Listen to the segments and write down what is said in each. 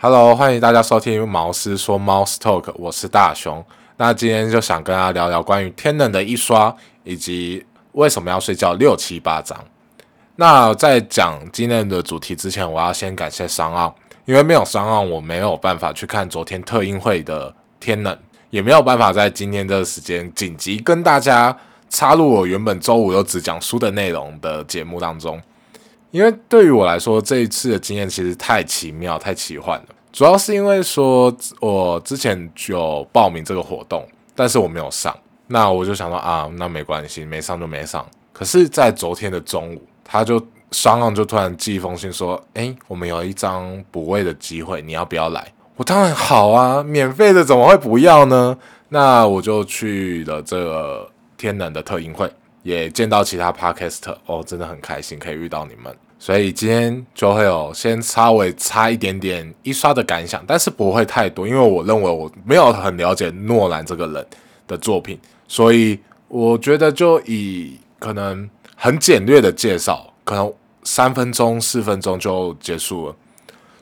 Hello，欢迎大家收听毛师说 Mouse Talk，我是大雄。那今天就想跟大家聊聊关于天冷的一刷，以及为什么要睡觉六七八章。那在讲今天的主题之前，我要先感谢商奥，因为没有商奥，我没有办法去看昨天特映会的天冷，也没有办法在今天这个时间紧急跟大家插入我原本周五都只讲书的内容的节目当中。因为对于我来说，这一次的经验其实太奇妙、太奇幻了。主要是因为说，我之前有报名这个活动，但是我没有上。那我就想说啊，那没关系，没上就没上。可是，在昨天的中午，他就双浪就突然寄一封信说：“哎，我们有一张补位的机会，你要不要来？”我当然好啊，免费的怎么会不要呢？那我就去了这个天冷的特映会。也见到其他 podcast 哦，真的很开心可以遇到你们，所以今天就会有先稍微差一点点一刷的感想，但是不会太多，因为我认为我没有很了解诺兰这个人的作品，所以我觉得就以可能很简略的介绍，可能三分钟四分钟就结束了。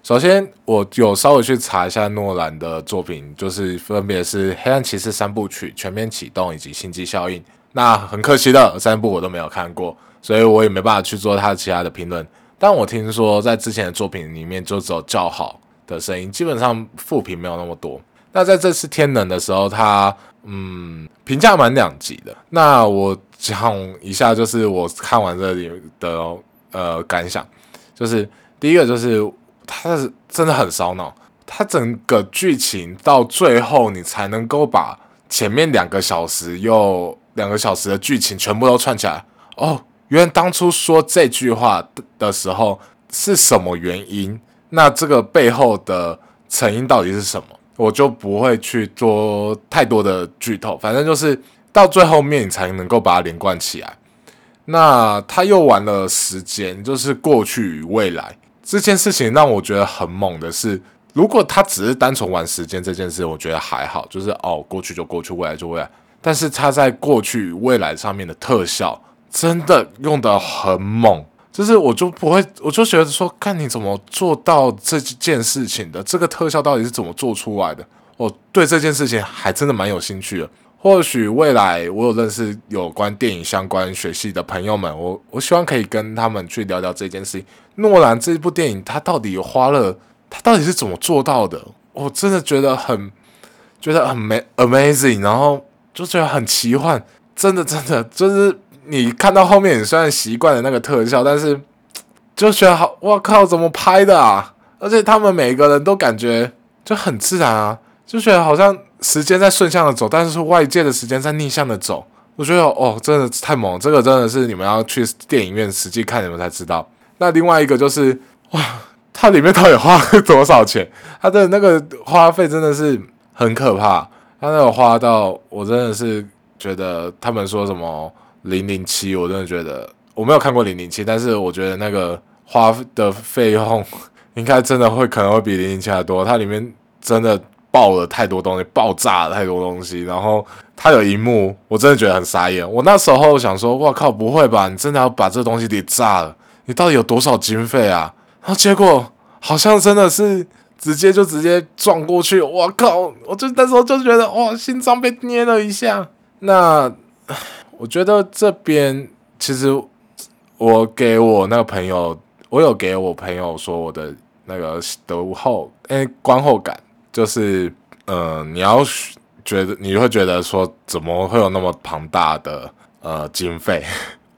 首先，我有稍微去查一下诺兰的作品，就是分别是《黑暗骑士》三部曲、《全面启动》以及《星际效应》。那很可惜的，三部我都没有看过，所以我也没办法去做他其他的评论。但我听说在之前的作品里面就只有较好的声音，基本上负评没有那么多。那在这次天冷的时候，他嗯评价蛮两极的。那我讲一下，就是我看完这里的呃感想，就是第一个就是他是真的很烧脑，他整个剧情到最后你才能够把前面两个小时又。两个小时的剧情全部都串起来哦，原来当初说这句话的时候是什么原因？那这个背后的成因到底是什么？我就不会去做太多的剧透，反正就是到最后面你才能够把它连贯起来。那他又玩了时间，就是过去与未来这件事情，让我觉得很猛的是，如果他只是单纯玩时间这件事，我觉得还好，就是哦，过去就过去，未来就未来。但是他在过去未来上面的特效真的用的很猛，就是我就不会，我就觉得说，看你怎么做到这件事情的，这个特效到底是怎么做出来的？我对这件事情还真的蛮有兴趣的。或许未来我有认识有关电影相关学系的朋友们，我我希望可以跟他们去聊聊这件事情。诺兰这部电影，他到底花了，他到底是怎么做到的？我真的觉得很觉得很 amazing，然后。就觉得很奇幻，真的真的就是你看到后面，你虽然习惯了那个特效，但是 就觉得好，我靠，怎么拍的啊？而且他们每个人都感觉就很自然啊，就觉得好像时间在顺向的走，但是外界的时间在逆向的走。我觉得哦，真的太猛，这个真的是你们要去电影院实际看你们才知道。那另外一个就是哇，它里面到底花了多少钱？它的那个花费真的是很可怕。他那个花到，我真的是觉得他们说什么零零七，我真的觉得我没有看过零零七，但是我觉得那个花的费用应该真的会可能会比零零七还多。它里面真的爆了太多东西，爆炸了太多东西，然后它有一幕，我真的觉得很傻眼。我那时候想说，哇靠，不会吧？你真的要把这东西给炸了？你到底有多少经费啊？然后结果好像真的是。直接就直接撞过去，我靠！我就那时候就觉得哇，心脏被捏了一下。那我觉得这边其实我给我那个朋友，我有给我朋友说我的那个读后诶观后感，就是嗯，你要觉得你会觉得说怎么会有那么庞大的呃经费，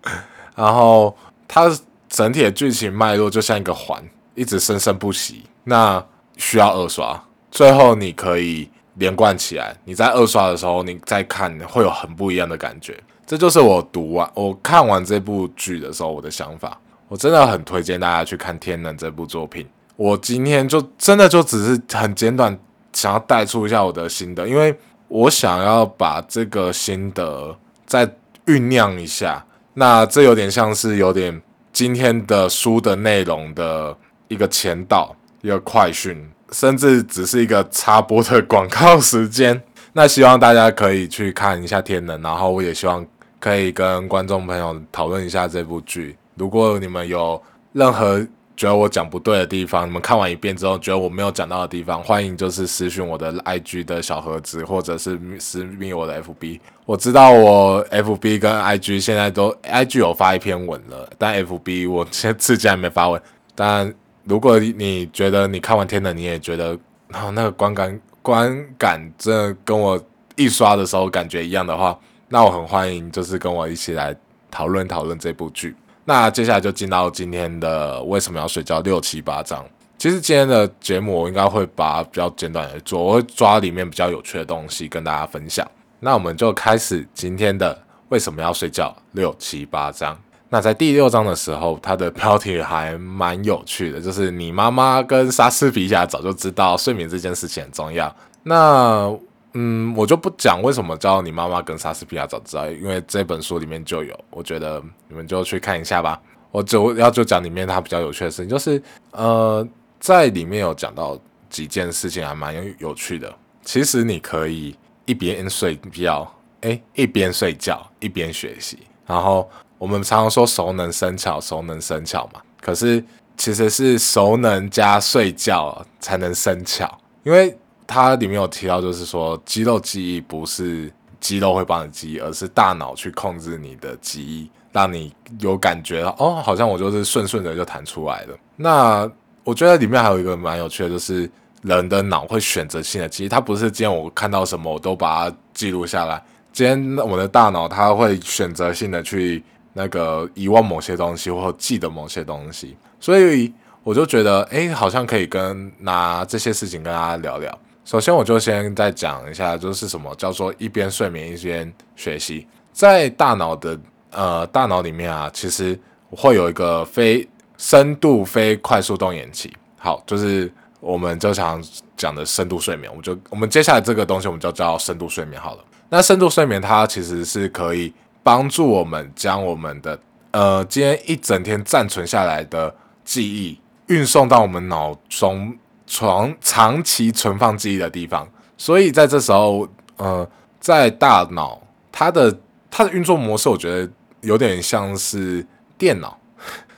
然后它整体的剧情脉络就像一个环，一直生生不息。那需要二刷，最后你可以连贯起来。你在二刷的时候，你再看会有很不一样的感觉。这就是我读完、我看完这部剧的时候我的想法。我真的很推荐大家去看《天能》这部作品。我今天就真的就只是很简短，想要带出一下我的心得，因为我想要把这个心得再酝酿一下。那这有点像是有点今天的书的内容的一个前导。一个快讯，甚至只是一个插播的广告时间。那希望大家可以去看一下《天能》，然后我也希望可以跟观众朋友讨论一下这部剧。如果你们有任何觉得我讲不对的地方，你们看完一遍之后觉得我没有讲到的地方，欢迎就是私讯我的 IG 的小盒子，或者是私密我的 FB。我知道我 FB 跟 IG 现在都 IG 有发一篇文了，但 FB 我现在至今还没发文。但如果你觉得你看完天的，你也觉得啊那个观感观感真的跟我一刷的时候感觉一样的话，那我很欢迎就是跟我一起来讨论讨论这部剧。那接下来就进到今天的为什么要睡觉六七八章。其实今天的节目我应该会把比较简短的做，我会抓里面比较有趣的东西跟大家分享。那我们就开始今天的为什么要睡觉六七八章。那在第六章的时候，它的标题还蛮有趣的，就是你妈妈跟莎士比亚早就知道睡眠这件事情很重要。那嗯，我就不讲为什么叫你妈妈跟莎士比亚早知道，因为这本书里面就有，我觉得你们就去看一下吧。我就要就讲里面它比较有趣的事情，就是呃，在里面有讲到几件事情还蛮有有趣的。其实你可以。一边睡觉，哎，一边睡觉一边学习。然后我们常常说熟能生巧，熟能生巧嘛。可是其实是熟能加睡觉才能生巧，因为它里面有提到，就是说肌肉记忆不是肌肉会帮你记忆，而是大脑去控制你的记忆，让你有感觉哦，好像我就是顺顺的就弹出来了。那我觉得里面还有一个蛮有趣的，就是。人的脑会选择性的记忆，它不是今天我看到什么我都把它记录下来。今天我的大脑它会选择性的去那个遗忘某些东西，或记得某些东西。所以我就觉得，哎，好像可以跟拿这些事情跟大家聊聊。首先，我就先再讲一下，就是什么叫做一边睡眠一边学习。在大脑的呃大脑里面啊，其实会有一个非深度非快速动眼期。好，就是。我们就想讲的深度睡眠，我们就我们接下来这个东西，我们就叫深度睡眠好了。那深度睡眠它其实是可以帮助我们将我们的呃今天一整天暂存下来的记忆运送到我们脑中长长期存放记忆的地方。所以在这时候，呃，在大脑它的它的运作模式，我觉得有点像是电脑，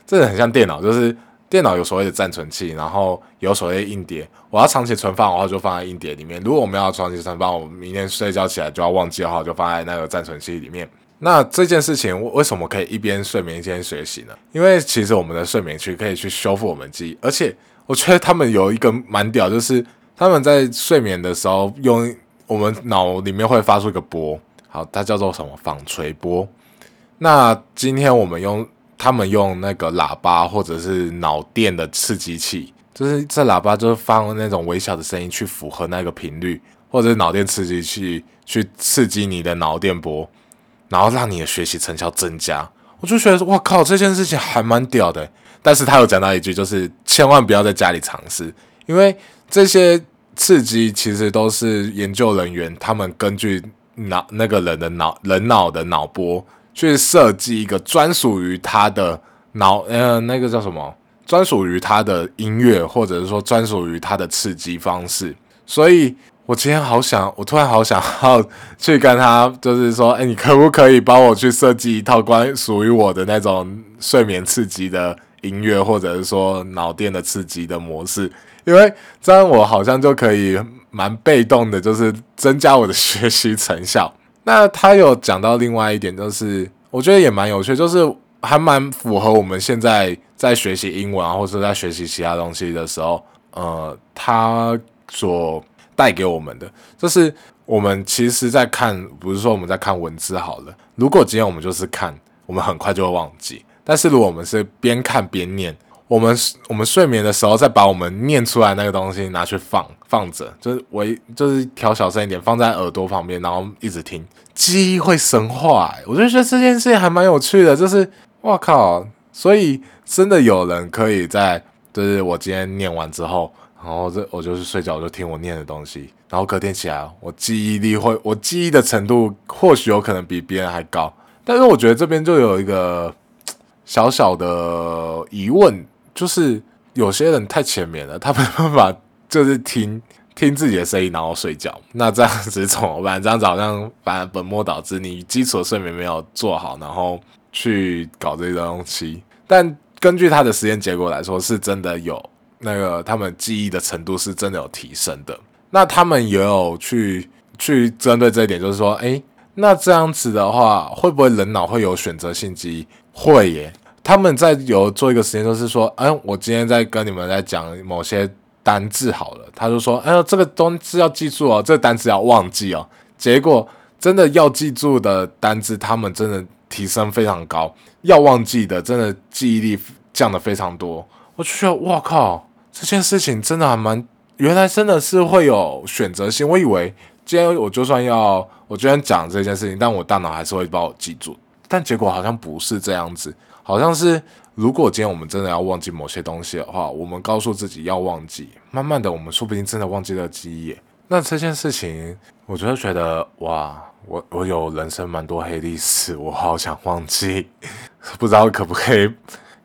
真 的很像电脑，就是。电脑有所谓的暂存器，然后有所谓硬碟。我要长期存放的话，就放在硬碟里面；如果我们要长期存放，我们明天睡觉起来就要忘记的话，就放在那个暂存器里面。那这件事情为什么可以一边睡眠一边学习呢？因为其实我们的睡眠区可以去修复我们记忆，而且我觉得他们有一个蛮屌，就是他们在睡眠的时候用我们脑里面会发出一个波，好，它叫做什么纺锤波。那今天我们用。他们用那个喇叭或者是脑电的刺激器，就是这喇叭就是放那种微小的声音去符合那个频率，或者是脑电刺激器去刺激你的脑电波，然后让你的学习成效增加。我就觉得哇靠，这件事情还蛮屌的。但是他有讲到一句，就是千万不要在家里尝试，因为这些刺激其实都是研究人员他们根据脑那个人的脑人脑的脑波。去设计一个专属于他的脑，呃，那个叫什么？专属于他的音乐，或者是说专属于他的刺激方式。所以我今天好想，我突然好想要去跟他，就是说，哎，你可不可以帮我去设计一套关属于我的那种睡眠刺激的音乐，或者是说脑电的刺激的模式？因为这样我好像就可以蛮被动的，就是增加我的学习成效。那他有讲到另外一点，就是我觉得也蛮有趣，就是还蛮符合我们现在在学习英文，或者在学习其他东西的时候，呃，他所带给我们的，就是我们其实在看，不是说我们在看文字好了。如果今天我们就是看，我们很快就会忘记；但是如果我们是边看边念。我们我们睡眠的时候，再把我们念出来那个东西拿去放放着，就是微就是调小声一点，放在耳朵旁边，然后一直听，记忆会深化。我就觉得这件事情还蛮有趣的，就是哇靠！所以真的有人可以在，就是我今天念完之后，然后这我就是睡觉，我就听我念的东西，然后隔天起来，我记忆力会，我记忆的程度或许有可能比别人还高。但是我觉得这边就有一个小小的疑问。就是有些人太浅眠了，他没办法，就是听听自己的声音，然后睡觉。那这样子怎么办？这样子好像反而本末倒置，你基础睡眠没有做好，然后去搞这些东西。但根据他的实验结果来说，是真的有那个他们记忆的程度是真的有提升的。那他们也有去去针对这一点，就是说，诶，那这样子的话，会不会人脑会有选择性记忆？会耶。他们在有做一个实验，就是说，哎，我今天在跟你们在讲某些单字好了，他就说，哎呦，这个东西要记住哦，这个单词要忘记哦。结果真的要记住的单字，他们真的提升非常高；要忘记的，真的记忆力降的非常多。我就觉得，哇靠，这件事情真的还蛮，原来真的是会有选择性。我以为今天我就算要我今天讲这件事情，但我大脑还是会帮我记住，但结果好像不是这样子。好像是，如果今天我们真的要忘记某些东西的话，我们告诉自己要忘记，慢慢的，我们说不定真的忘记了记忆。那这件事情，我就觉得哇，我我有人生蛮多黑历史，我好想忘记，不知道可不可以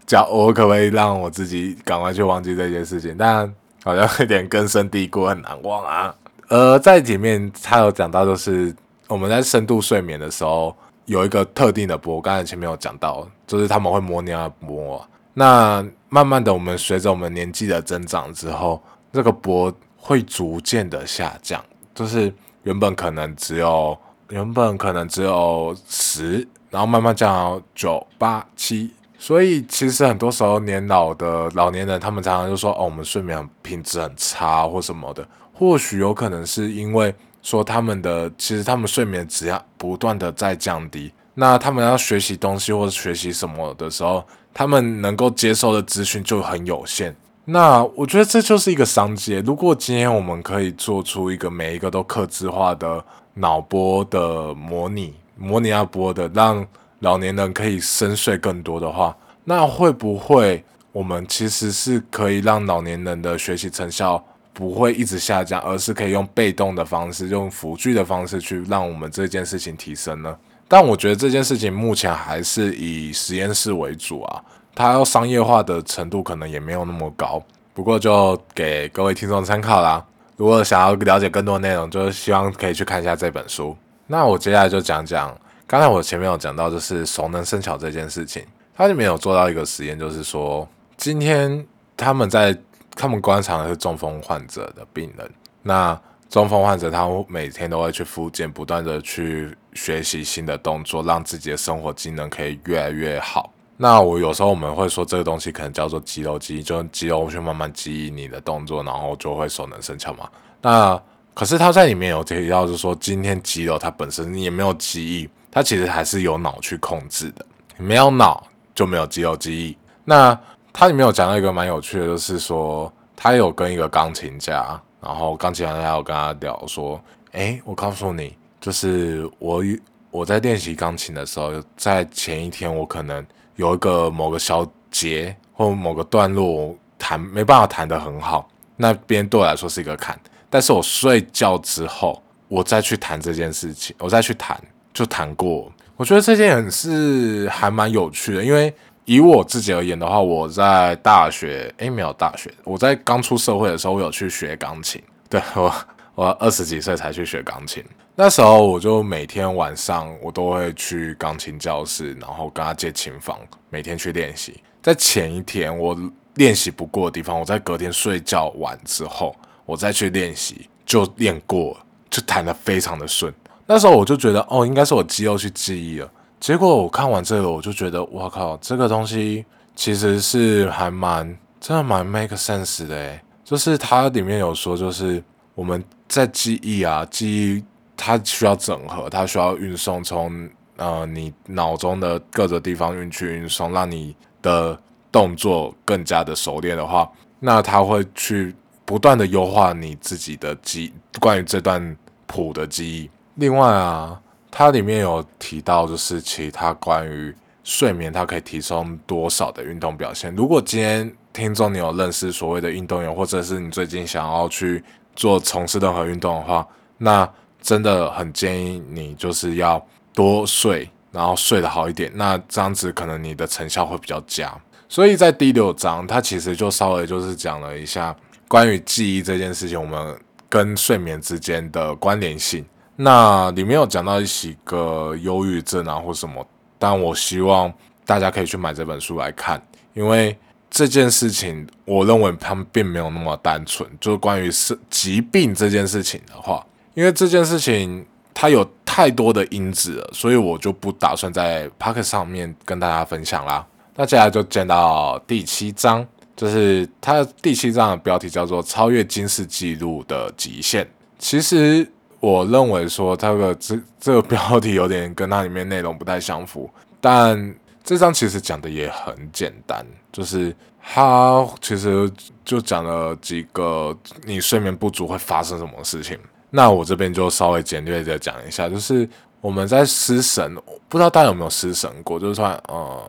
叫我可不可以让我自己赶快去忘记这件事情？但好像有点根深蒂固，很难忘啊。呃，在里面他有讲到，就是我们在深度睡眠的时候。有一个特定的波，刚才前面有讲到，就是他们会模拟啊波。那慢慢的，我们随着我们年纪的增长之后，这个波会逐渐的下降，就是原本可能只有原本可能只有十，然后慢慢降到九、八、七。所以其实很多时候年老的老年人，他们常常就说：“哦，我们睡眠品质很差或什么的。”或许有可能是因为。说他们的其实他们睡眠质量不断的在降低，那他们要学习东西或者学习什么的时候，他们能够接受的资讯就很有限。那我觉得这就是一个商机。如果今天我们可以做出一个每一个都克制化的脑波的模拟，模拟要波的，让老年人可以深睡更多的话，那会不会我们其实是可以让老年人的学习成效？不会一直下降，而是可以用被动的方式，用辅助的方式去让我们这件事情提升呢。但我觉得这件事情目前还是以实验室为主啊，它要商业化的程度可能也没有那么高。不过就给各位听众参考啦。如果想要了解更多内容，就是希望可以去看一下这本书。那我接下来就讲讲，刚才我前面有讲到，就是熟能生巧这件事情，它里面有做到一个实验，就是说今天他们在。他们观察的是中风患者的病人，那中风患者他每天都会去复健，不断的去学习新的动作，让自己的生活机能可以越来越好。那我有时候我们会说这个东西可能叫做肌肉记忆，就肌肉去慢慢记忆你的动作，然后就会熟能生巧嘛。那可是他在里面有提到，就是说今天肌肉它本身也没有记忆，它其实还是有脑去控制的，没有脑就没有肌肉记忆。那它里面有讲到一个蛮有趣的，就是说他有跟一个钢琴家，然后钢琴家有跟他聊说，哎，我告诉你，就是我我在练习钢琴的时候，在前一天我可能有一个某个小节或某个段落弹没办法弹得很好，那边对我来说是一个坎，但是我睡觉之后，我再去弹这件事情，我再去弹就弹过，我觉得这件是还蛮有趣的，因为。以我自己而言的话，我在大学，诶，没有大学，我在刚出社会的时候，我有去学钢琴。对我，我二十几岁才去学钢琴。那时候我就每天晚上我都会去钢琴教室，然后跟他借琴房，每天去练习。在前一天我练习不过的地方，我在隔天睡觉完之后，我再去练习，就练过，就弹得非常的顺。那时候我就觉得，哦，应该是我肌肉去记忆了。结果我看完这个，我就觉得，哇靠，这个东西其实是还蛮真的蛮 make sense 的诶，就是它里面有说，就是我们在记忆啊，记忆它需要整合，它需要运送从呃你脑中的各个地方运去运送，让你的动作更加的熟练的话，那它会去不断的优化你自己的记关于这段谱的记忆。另外啊。它里面有提到，就是其他关于睡眠，它可以提升多少的运动表现。如果今天听众你有认识所谓的运动员，或者是你最近想要去做从事任何运动的话，那真的很建议你就是要多睡，然后睡得好一点。那这样子可能你的成效会比较佳。所以在第六章，它其实就稍微就是讲了一下关于记忆这件事情，我们跟睡眠之间的关联性。那里面有讲到一几个忧郁症啊或什么，但我希望大家可以去买这本书来看，因为这件事情，我认为他们并没有那么单纯。就是关于是疾病这件事情的话，因为这件事情它有太多的因子了，所以我就不打算在 p o c k e t 上面跟大家分享啦。那接下来就见到第七章，就是它第七章的标题叫做“超越金氏纪录的极限”。其实我认为说，它的这这个标题有点跟它里面内容不太相符，但这张其实讲的也很简单，就是它其实就讲了几个你睡眠不足会发生什么事情。那我这边就稍微简略的讲一下，就是我们在失神，不知道大家有没有失神过，就是突然呃。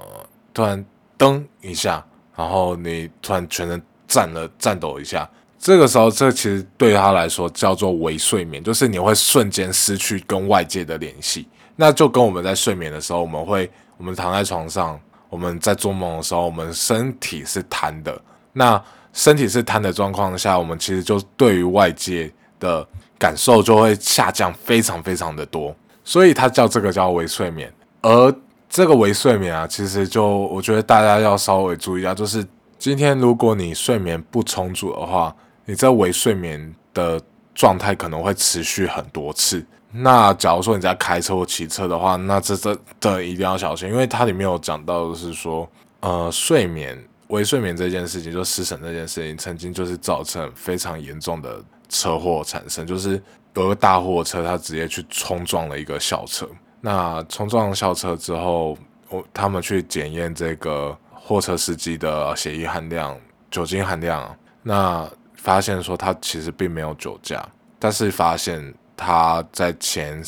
突然噔一下，然后你突然全身站了颤抖一下，这个时候这其实对他来说叫做微睡眠，就是你会瞬间失去跟外界的联系。那就跟我们在睡眠的时候，我们会我们躺在床上，我们在做梦的时候，我们身体是瘫的。那身体是瘫的状况下，我们其实就对于外界的感受就会下降非常非常的多，所以它叫这个叫微睡眠，而。这个微睡眠啊，其实就我觉得大家要稍微注意一下，就是今天如果你睡眠不充足的话，你这微睡眠的状态可能会持续很多次。那假如说你在开车或骑车的话，那这这的一定要小心，因为它里面有讲到的是说，呃，睡眠微睡眠这件事情，就失神这件事情，曾经就是造成非常严重的车祸产生，就是有个大货车它直接去冲撞了一个校车。那冲撞校车之后，我他们去检验这个货车司机的血液含量、酒精含量，那发现说他其实并没有酒驾，但是发现他在前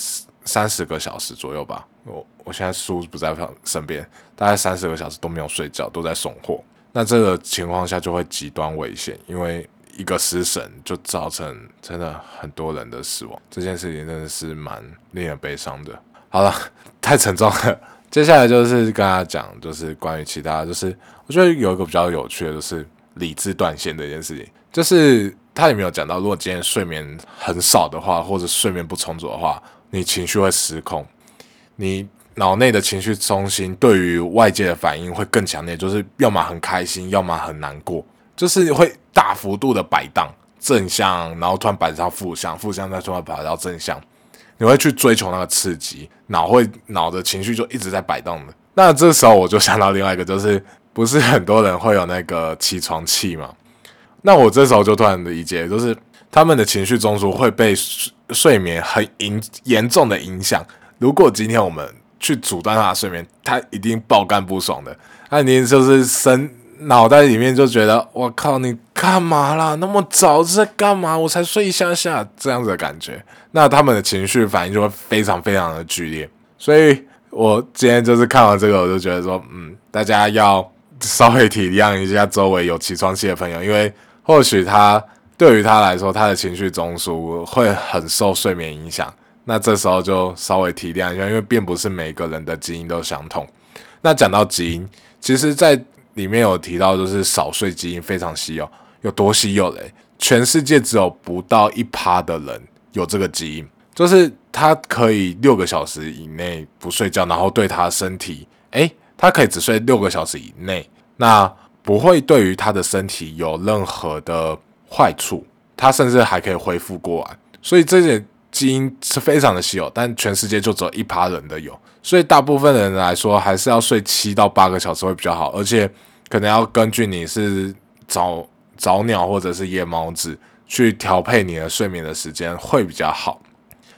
三十个小时左右吧，我我现在书不在身边，大概三十个小时都没有睡觉，都在送货。那这个情况下就会极端危险，因为一个失神就造成真的很多人的死亡，这件事情真的是蛮令人悲伤的。好了，太沉重了。接下来就是跟大家讲，就是关于其他，就是我觉得有一个比较有趣的，就是理智断线这件事情。就是他也没有讲到，如果今天睡眠很少的话，或者睡眠不充足的话，你情绪会失控，你脑内的情绪中心对于外界的反应会更强烈，就是要么很开心，要么很难过，就是会大幅度的摆荡，正向，然后突然摆到负向，负向再突然摆到正向。你会去追求那个刺激，脑会脑的情绪就一直在摆动的。那这时候我就想到另外一个，就是不是很多人会有那个起床气嘛？那我这时候就突然理解，就是他们的情绪中枢会被睡眠很严严重的影响。如果今天我们去阻断他的睡眠，他一定爆肝不爽的，他一定就是生。脑袋里面就觉得我靠，你干嘛啦？那么早在干嘛？我才睡一下下，这样子的感觉，那他们的情绪反应就会非常非常的剧烈。所以我今天就是看完这个，我就觉得说，嗯，大家要稍微体谅一下周围有起床气的朋友，因为或许他对于他来说，他的情绪中枢会很受睡眠影响。那这时候就稍微体谅一下，因为并不是每个人的基因都相同。那讲到基因，其实，在里面有提到，就是少睡基因非常稀有，有多稀有嘞？全世界只有不到一趴的人有这个基因，就是他可以六个小时以内不睡觉，然后对他身体，诶，他可以只睡六个小时以内，那不会对于他的身体有任何的坏处，他甚至还可以恢复过来，所以这些基因是非常的稀有，但全世界就只有一趴人的有，所以大部分人来说，还是要睡七到八个小时会比较好，而且。可能要根据你是早早鸟或者是夜猫子去调配你的睡眠的时间会比较好。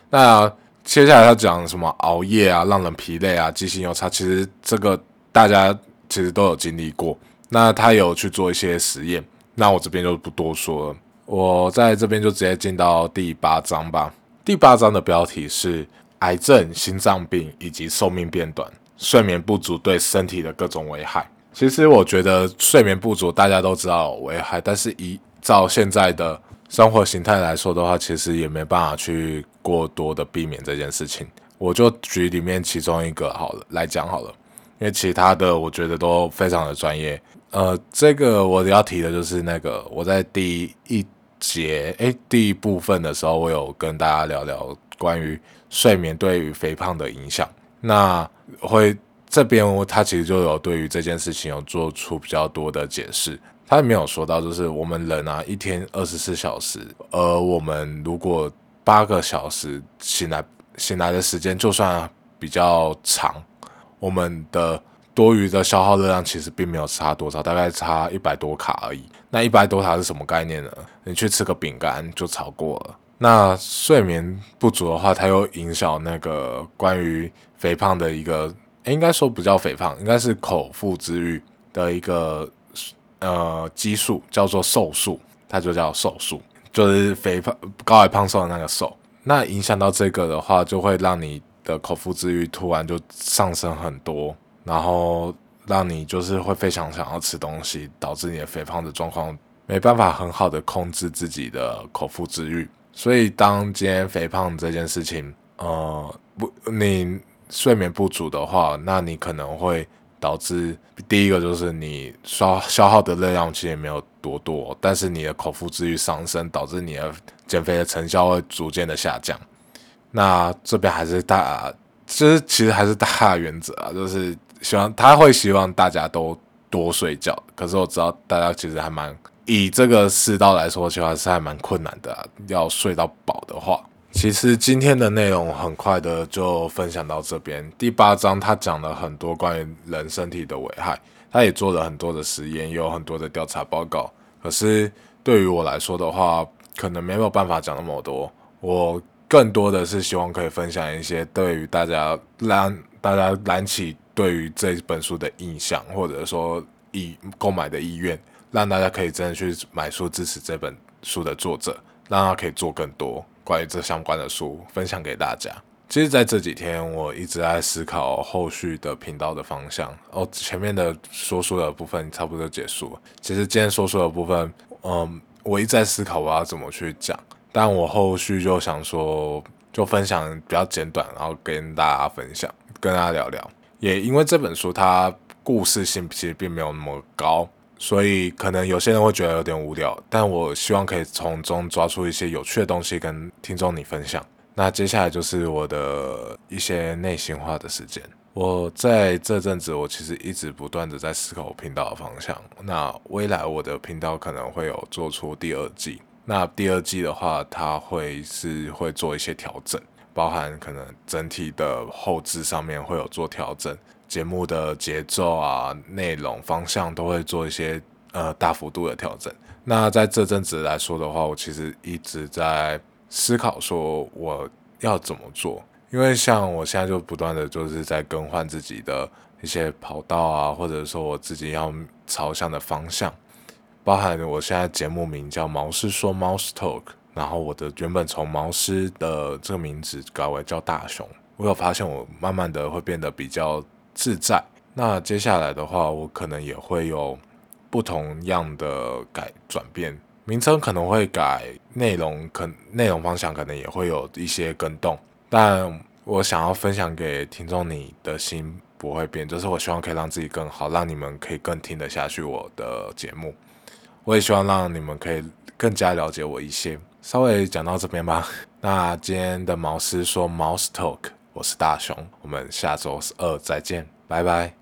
那接下来要讲什么熬夜啊，让人疲累啊，记性又差，其实这个大家其实都有经历过。那他有去做一些实验，那我这边就不多说了。我在这边就直接进到第八章吧。第八章的标题是癌症、心脏病以及寿命变短，睡眠不足对身体的各种危害。其实我觉得睡眠不足大家都知道危害，但是依照现在的生活形态来说的话，其实也没办法去过多的避免这件事情。我就举里面其中一个好了来讲好了，因为其他的我觉得都非常的专业。呃，这个我要提的就是那个我在第一节诶第一部分的时候，我有跟大家聊聊关于睡眠对于肥胖的影响，那会。这边他其实就有对于这件事情有做出比较多的解释。他没有说到，就是我们人啊，一天二十四小时，而我们如果八个小时醒来醒来的时间就算比较长，我们的多余的消耗热量其实并没有差多少，大概差一百多卡而已。那一百多卡是什么概念呢？你去吃个饼干就超过了。那睡眠不足的话，它又影响那个关于肥胖的一个，应该说不叫肥胖，应该是口腹之欲的一个。呃，激素叫做瘦素，它就叫瘦素，就是肥胖、高矮胖瘦的那个瘦。那影响到这个的话，就会让你的口腹之欲突然就上升很多，然后让你就是会非常想要吃东西，导致你的肥胖的状况没办法很好的控制自己的口腹之欲。所以，当今天肥胖这件事情，呃，不，你睡眠不足的话，那你可能会。导致第一个就是你消消耗的热量其实也没有多多，但是你的口腹之欲上升，导致你的减肥的成效会逐渐的下降。那这边还是大，其实其实还是大原则啊，就是希望他会希望大家都多睡觉。可是我知道大家其实还蛮以这个世道来说，其实还是还蛮困难的，要睡到饱的话。其实今天的内容很快的就分享到这边。第八章他讲了很多关于人身体的危害，他也做了很多的实验，也有很多的调查报告。可是对于我来说的话，可能没有办法讲那么多。我更多的是希望可以分享一些对于大家让大家燃起对于这本书的印象，或者说意购买的意愿，让大家可以真的去买书支持这本书的作者，让他可以做更多。关于这相关的书分享给大家。其实，在这几天，我一直在思考后续的频道的方向。哦，前面的说书的部分差不多结束了。其实，今天说书的部分，嗯，我一直在思考我要怎么去讲。但我后续就想说，就分享比较简短，然后跟大家分享，跟大家聊聊。也因为这本书它故事性其实并没有那么高。所以可能有些人会觉得有点无聊，但我希望可以从中抓出一些有趣的东西跟听众你分享。那接下来就是我的一些内心话的时间。我在这阵子，我其实一直不断的在思考频道的方向。那未来我的频道可能会有做出第二季。那第二季的话，它会是会做一些调整，包含可能整体的后置上面会有做调整。节目的节奏啊、内容方向都会做一些呃大幅度的调整。那在这阵子来说的话，我其实一直在思考说我要怎么做，因为像我现在就不断的就是在更换自己的一些跑道啊，或者说我自己要朝向的方向，包含我现在节目名叫毛是说 Mouse Talk，然后我的原本从毛师的这个名字改为叫大雄，我有发现我慢慢的会变得比较。自在。那接下来的话，我可能也会有不同样的改转变，名称可能会改，内容可内容方向可能也会有一些更动。但我想要分享给听众，你的心不会变，就是我希望可以让自己更好，让你们可以更听得下去我的节目。我也希望让你们可以更加了解我一些。稍微讲到这边吧。那今天的毛师说 Mouse Talk。我是大雄，我们下周二再见，拜拜。